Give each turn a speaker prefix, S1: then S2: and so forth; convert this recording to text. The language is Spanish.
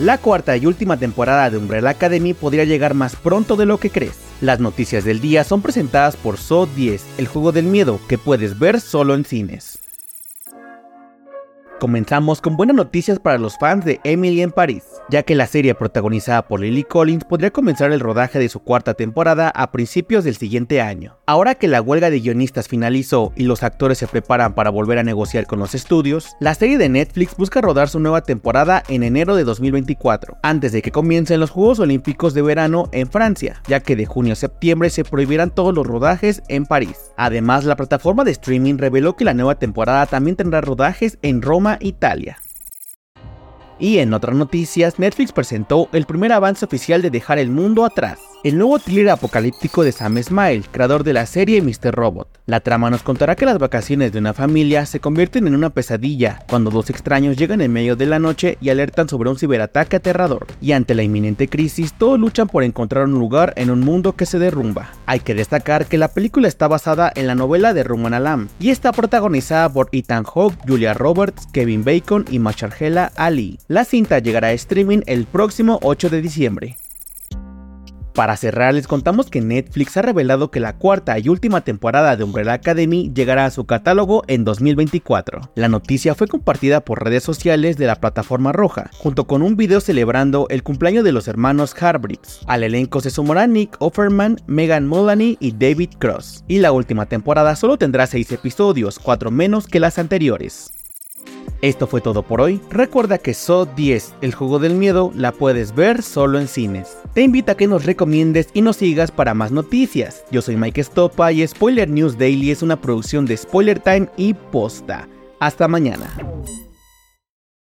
S1: La cuarta y última temporada de Umbrella Academy podría llegar más pronto de lo que crees. Las noticias del día son presentadas por So 10, el juego del miedo que puedes ver solo en cines. Comenzamos con buenas noticias para los fans de Emily en París, ya que la serie protagonizada por Lily Collins podría comenzar el rodaje de su cuarta temporada a principios del siguiente año. Ahora que la huelga de guionistas finalizó y los actores se preparan para volver a negociar con los estudios, la serie de Netflix busca rodar su nueva temporada en enero de 2024, antes de que comiencen los Juegos Olímpicos de verano en Francia, ya que de junio a septiembre se prohibirán todos los rodajes en París. Además, la plataforma de streaming reveló que la nueva temporada también tendrá rodajes en Roma Italia. Y en otras noticias, Netflix presentó el primer avance oficial de Dejar el Mundo atrás, el nuevo thriller apocalíptico de Sam Smile, creador de la serie Mr. Robot. La trama nos contará que las vacaciones de una familia se convierten en una pesadilla cuando dos extraños llegan en medio de la noche y alertan sobre un ciberataque aterrador. Y ante la inminente crisis, todos luchan por encontrar un lugar en un mundo que se derrumba. Hay que destacar que la película está basada en la novela de Roman Alam y está protagonizada por Ethan Hawke, Julia Roberts, Kevin Bacon y Machargela Ali. La cinta llegará a streaming el próximo 8 de diciembre. Para cerrar, les contamos que Netflix ha revelado que la cuarta y última temporada de Umbrella Academy llegará a su catálogo en 2024. La noticia fue compartida por redes sociales de la plataforma roja, junto con un video celebrando el cumpleaños de los hermanos Harbricks. Al elenco se sumarán Nick Offerman, Megan Mullany y David Cross. Y la última temporada solo tendrá 6 episodios, 4 menos que las anteriores. Esto fue todo por hoy. Recuerda que So 10, el juego del miedo, la puedes ver solo en cines. Te invito a que nos recomiendes y nos sigas para más noticias. Yo soy Mike Stopa y Spoiler News Daily es una producción de Spoiler Time y Posta. Hasta mañana.